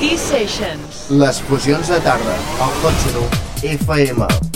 T-Sessions. Les fusions de tarda, al Hot FM.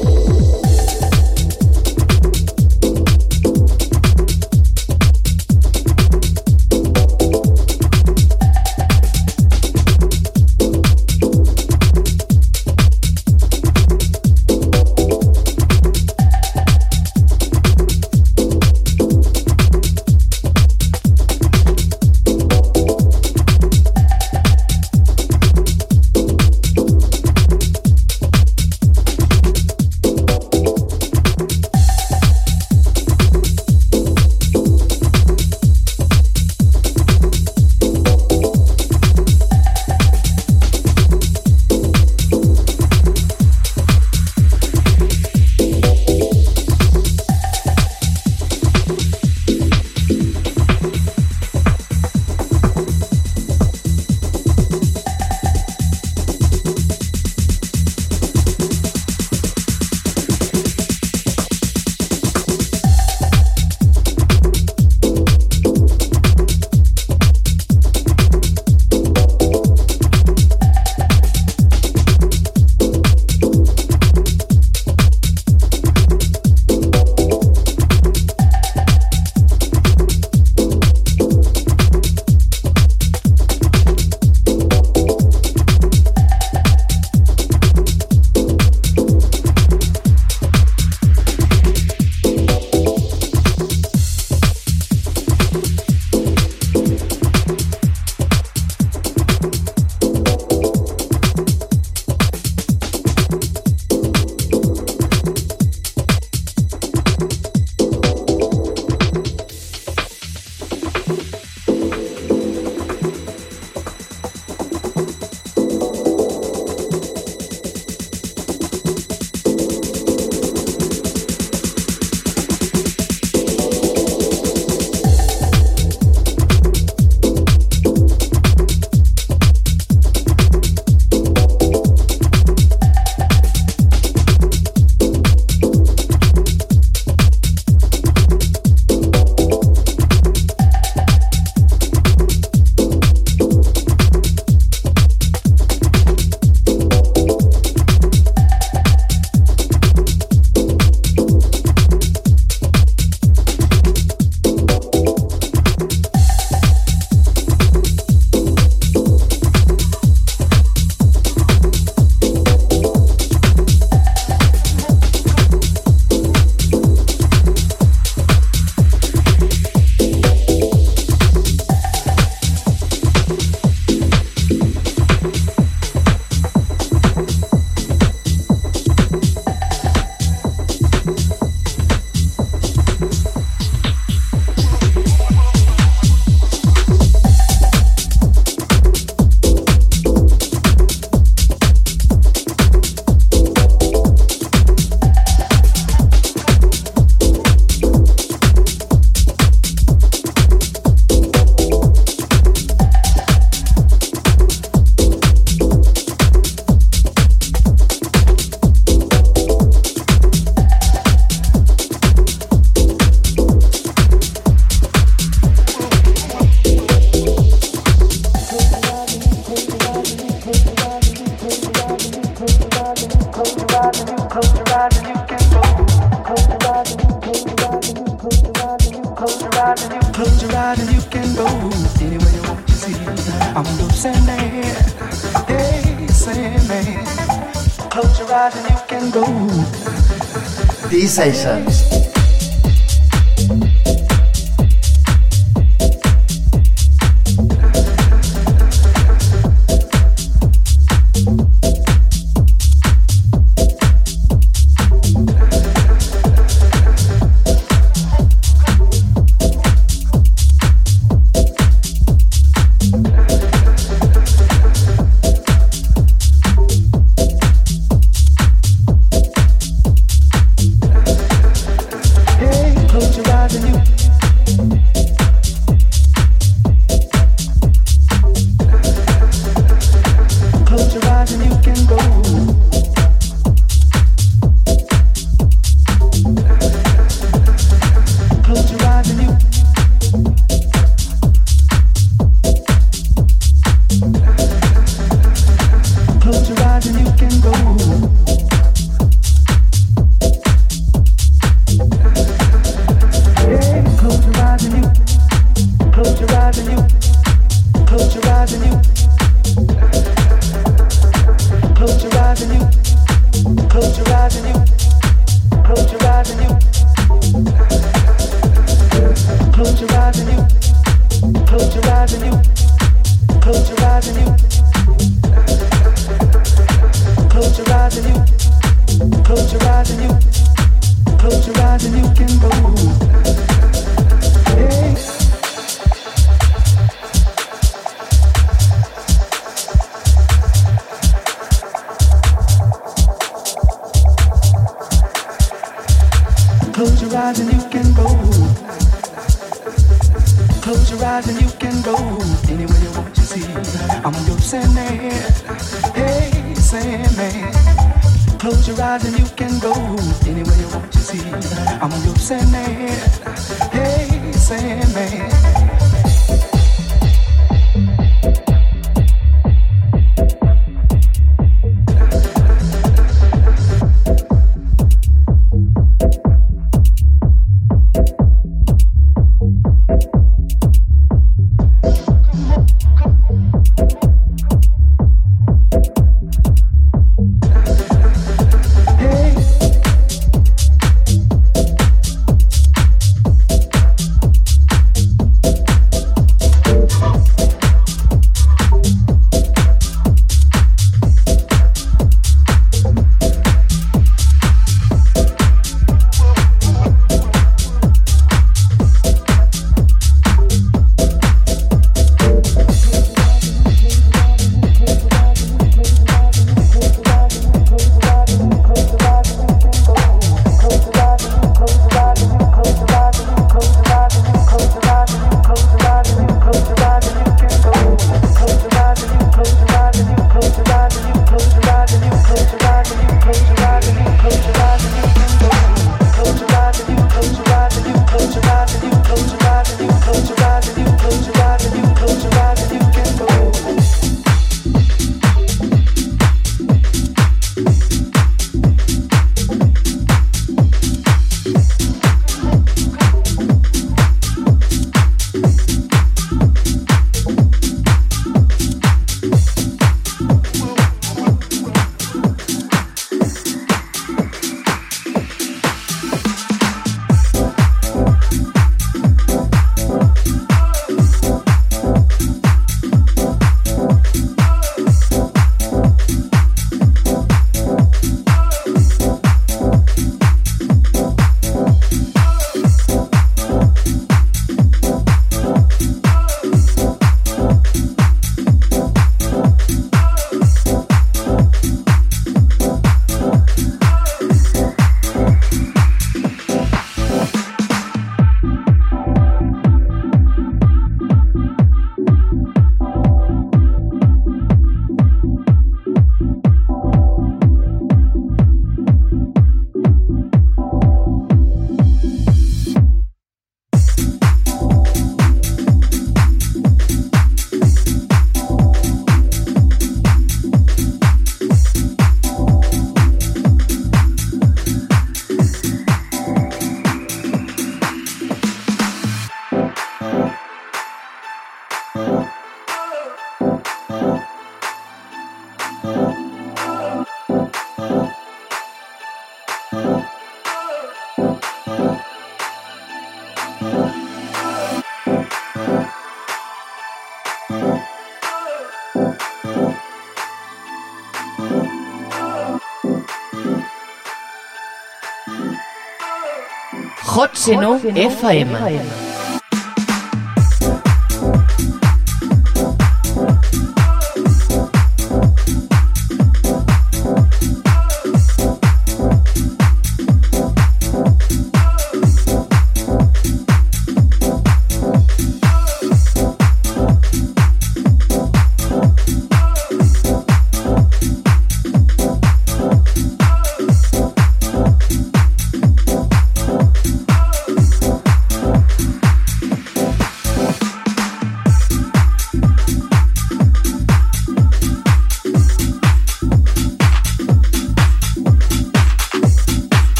Hot Seno FM.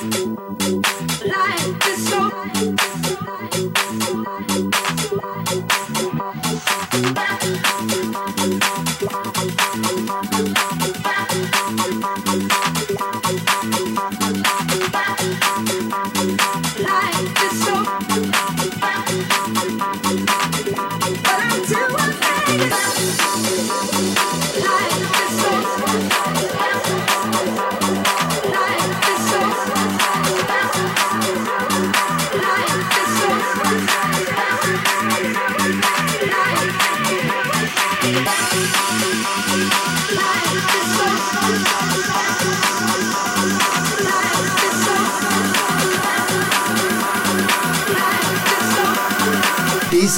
Mm-hmm.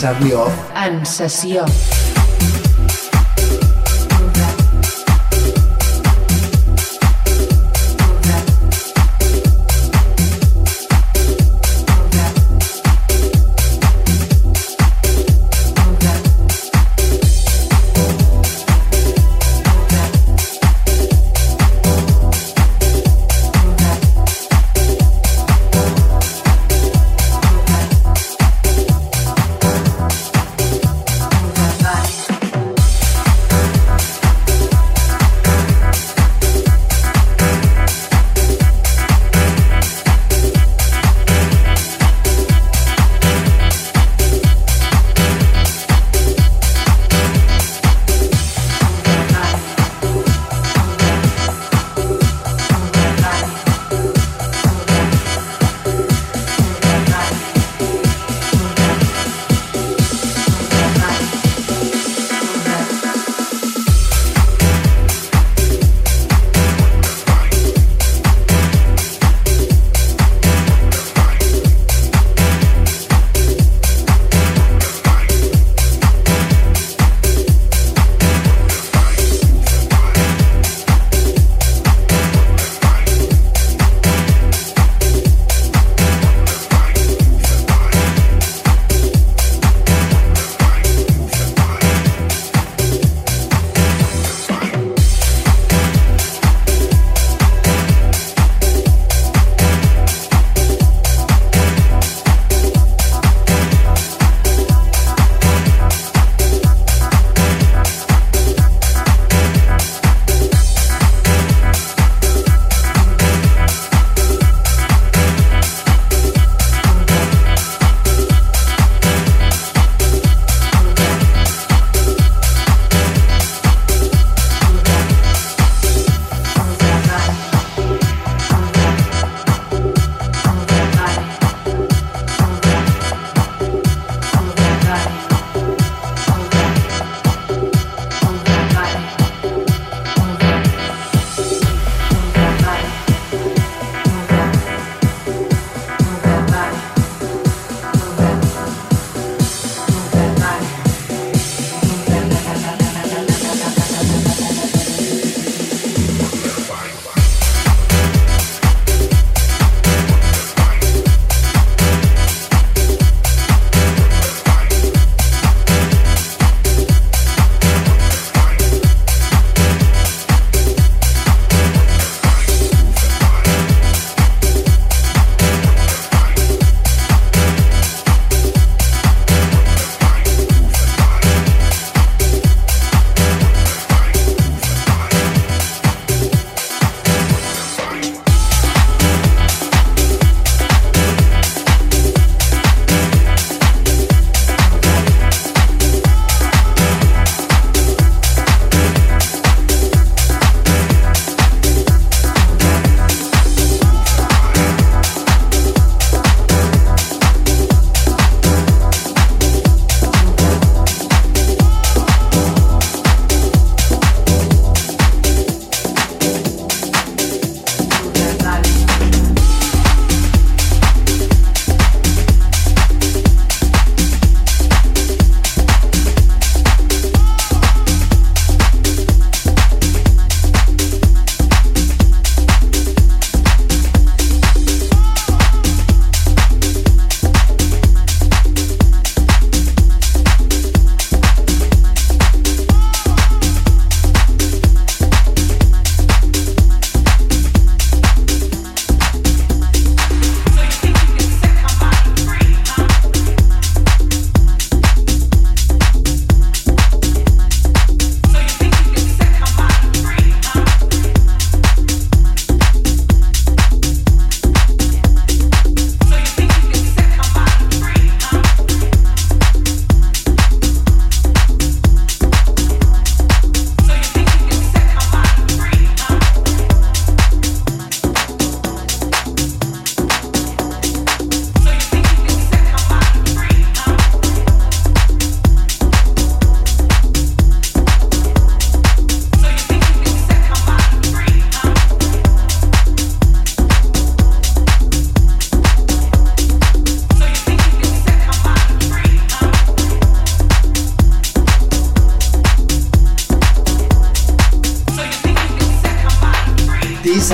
Charlie Off. En sessió.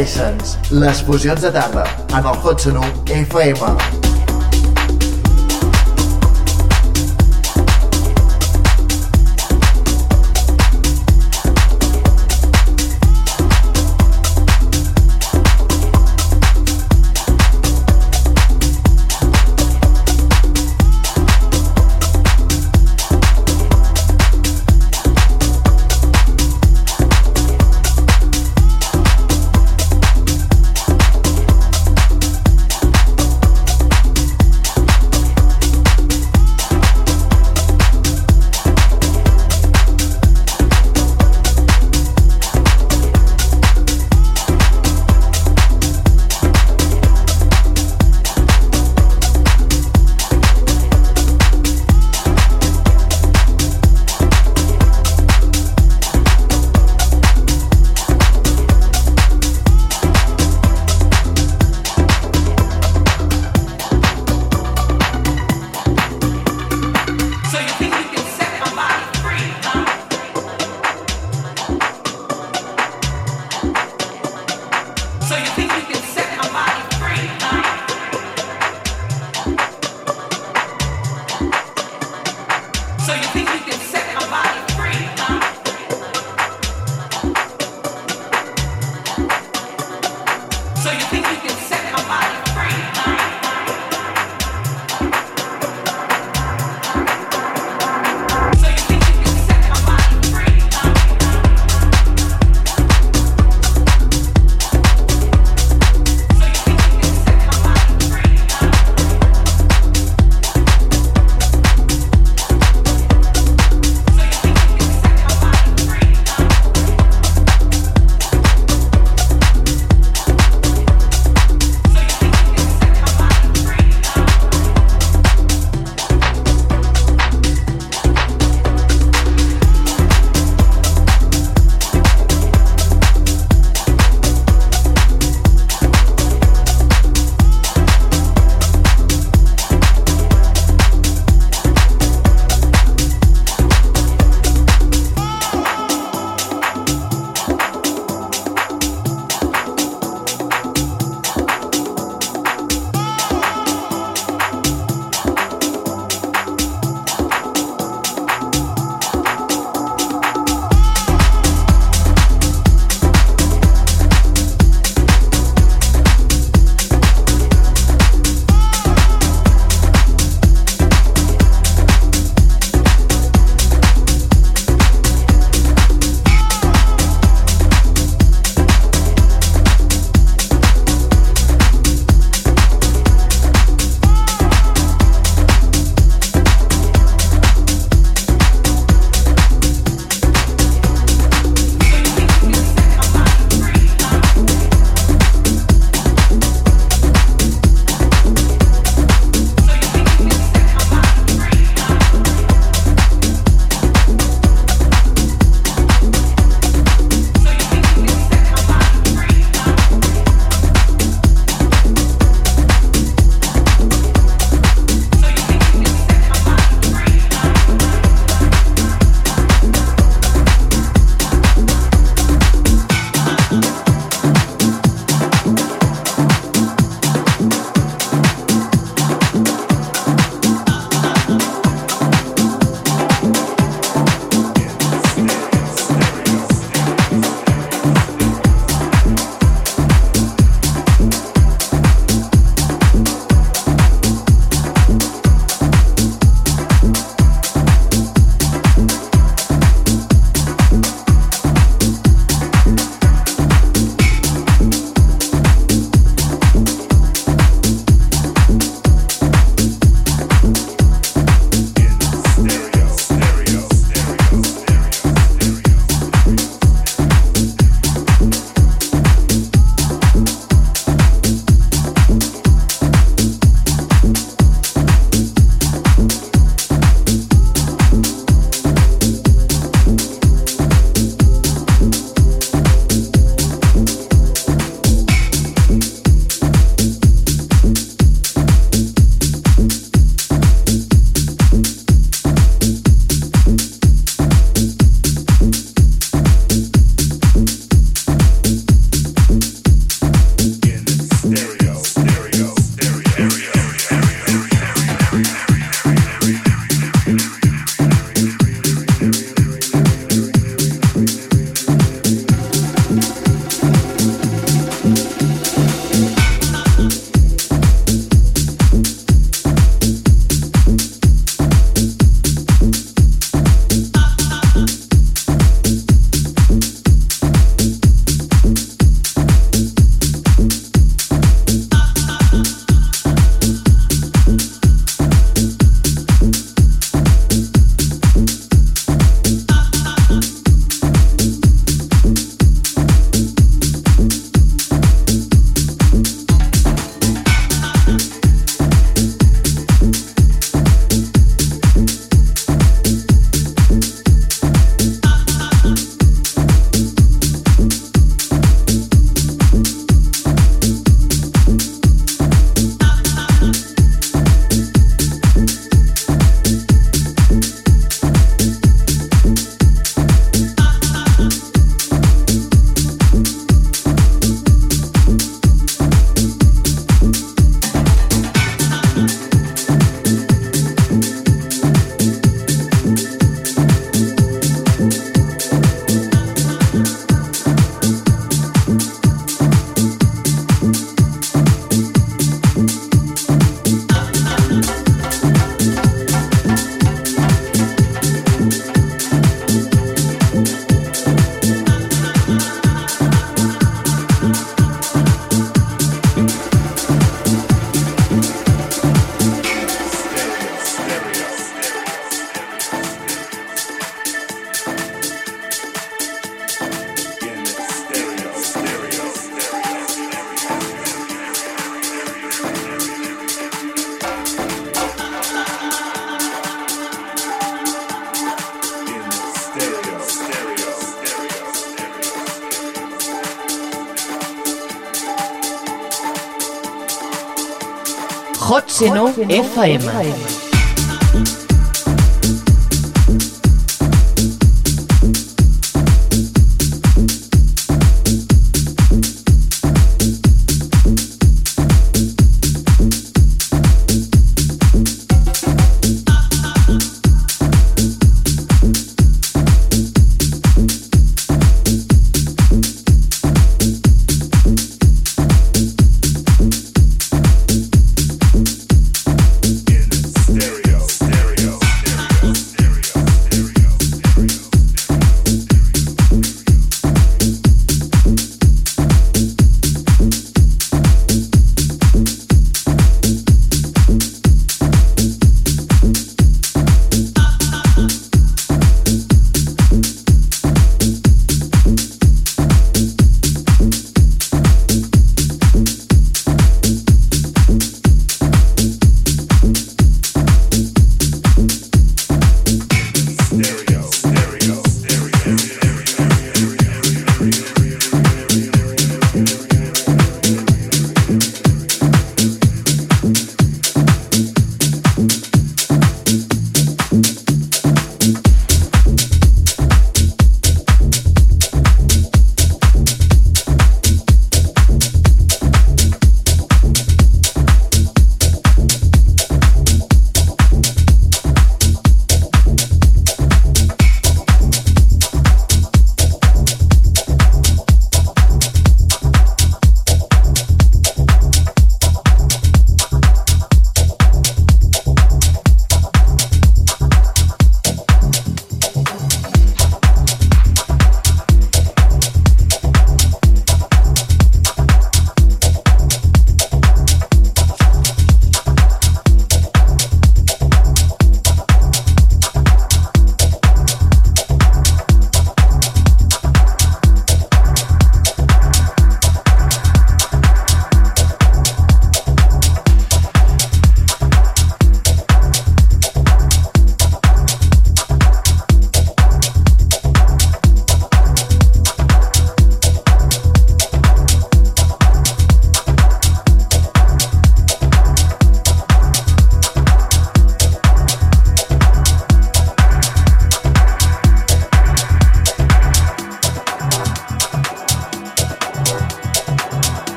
D-Sessions, les fusions de tarda, en el Hot Sonu FM. Seno FM.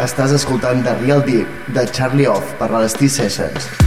Estàs escoltant The Real Deep de Charlie Off per la Sessions.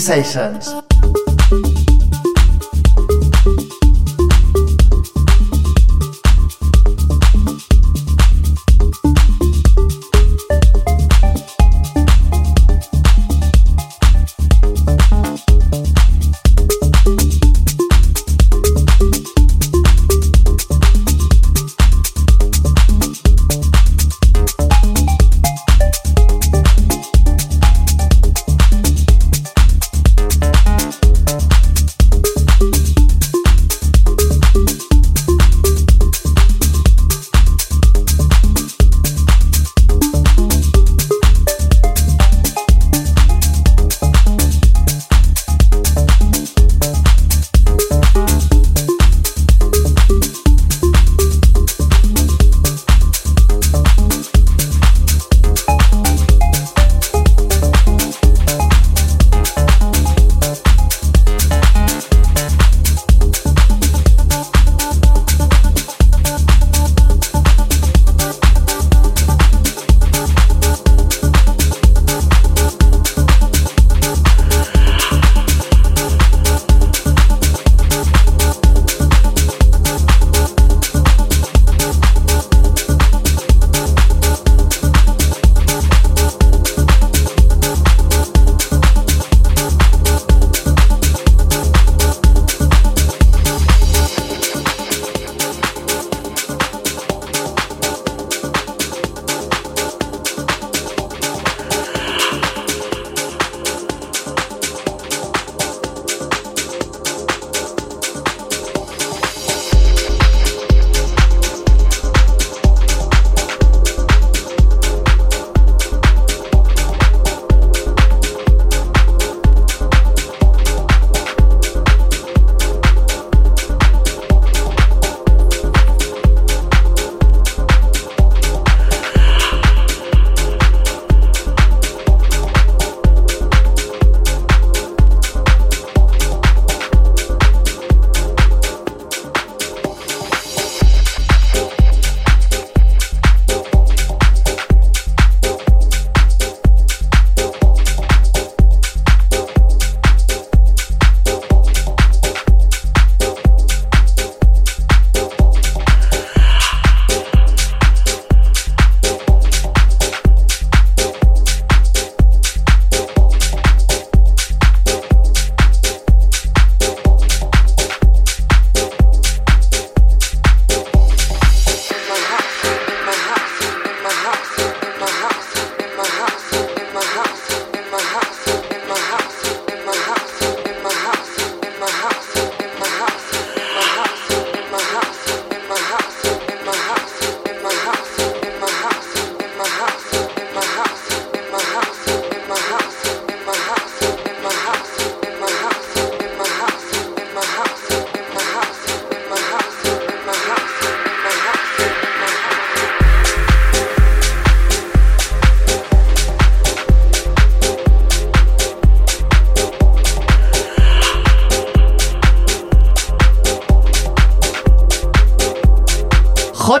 sessions.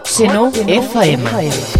Sessions. Seno FM.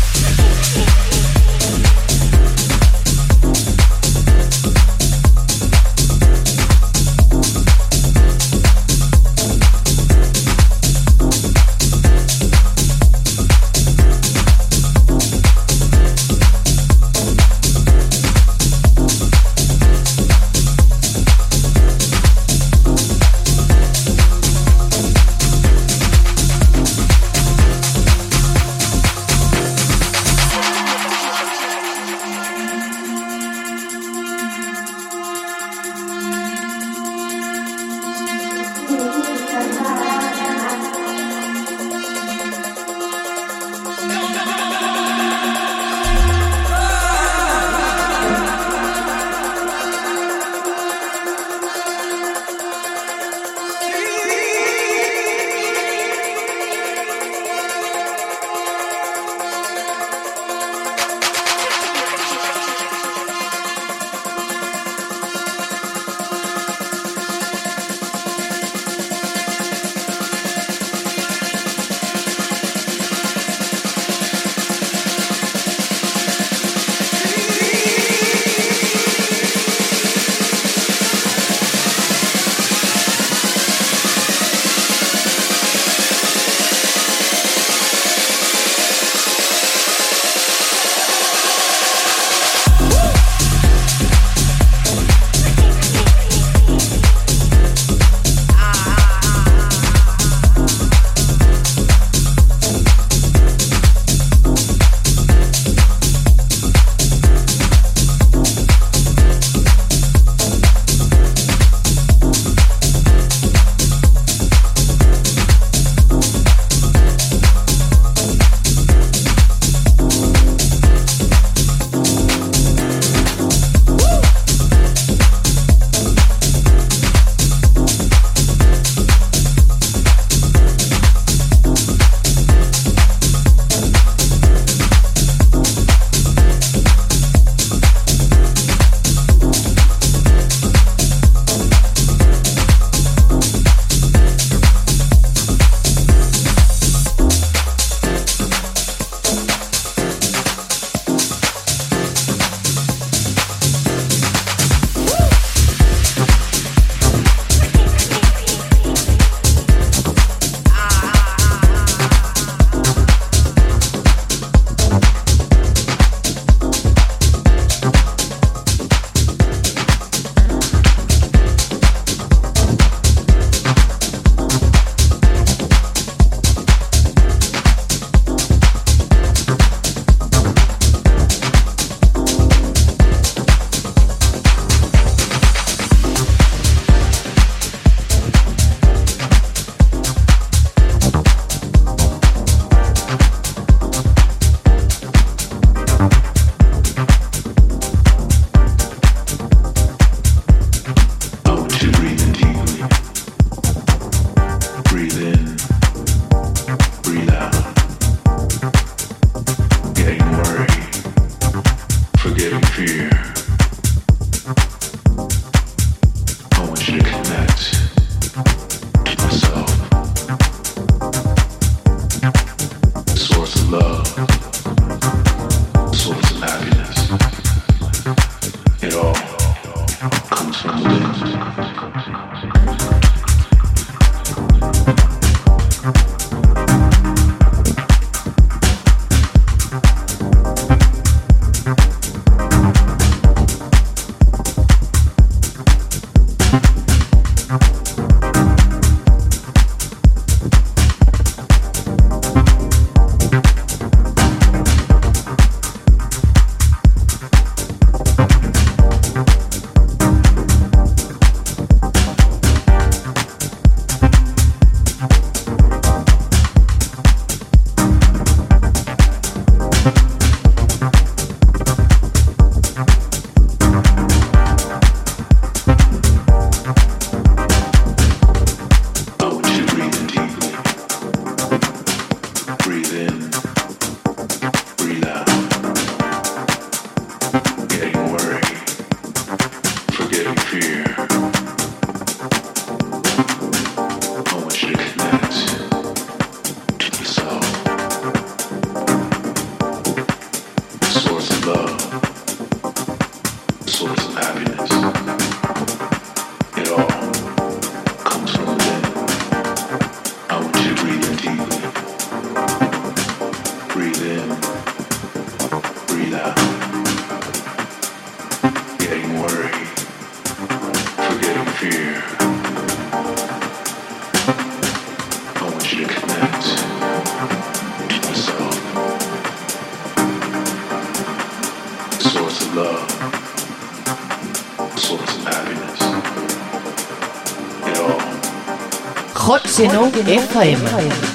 Hot Seno FM.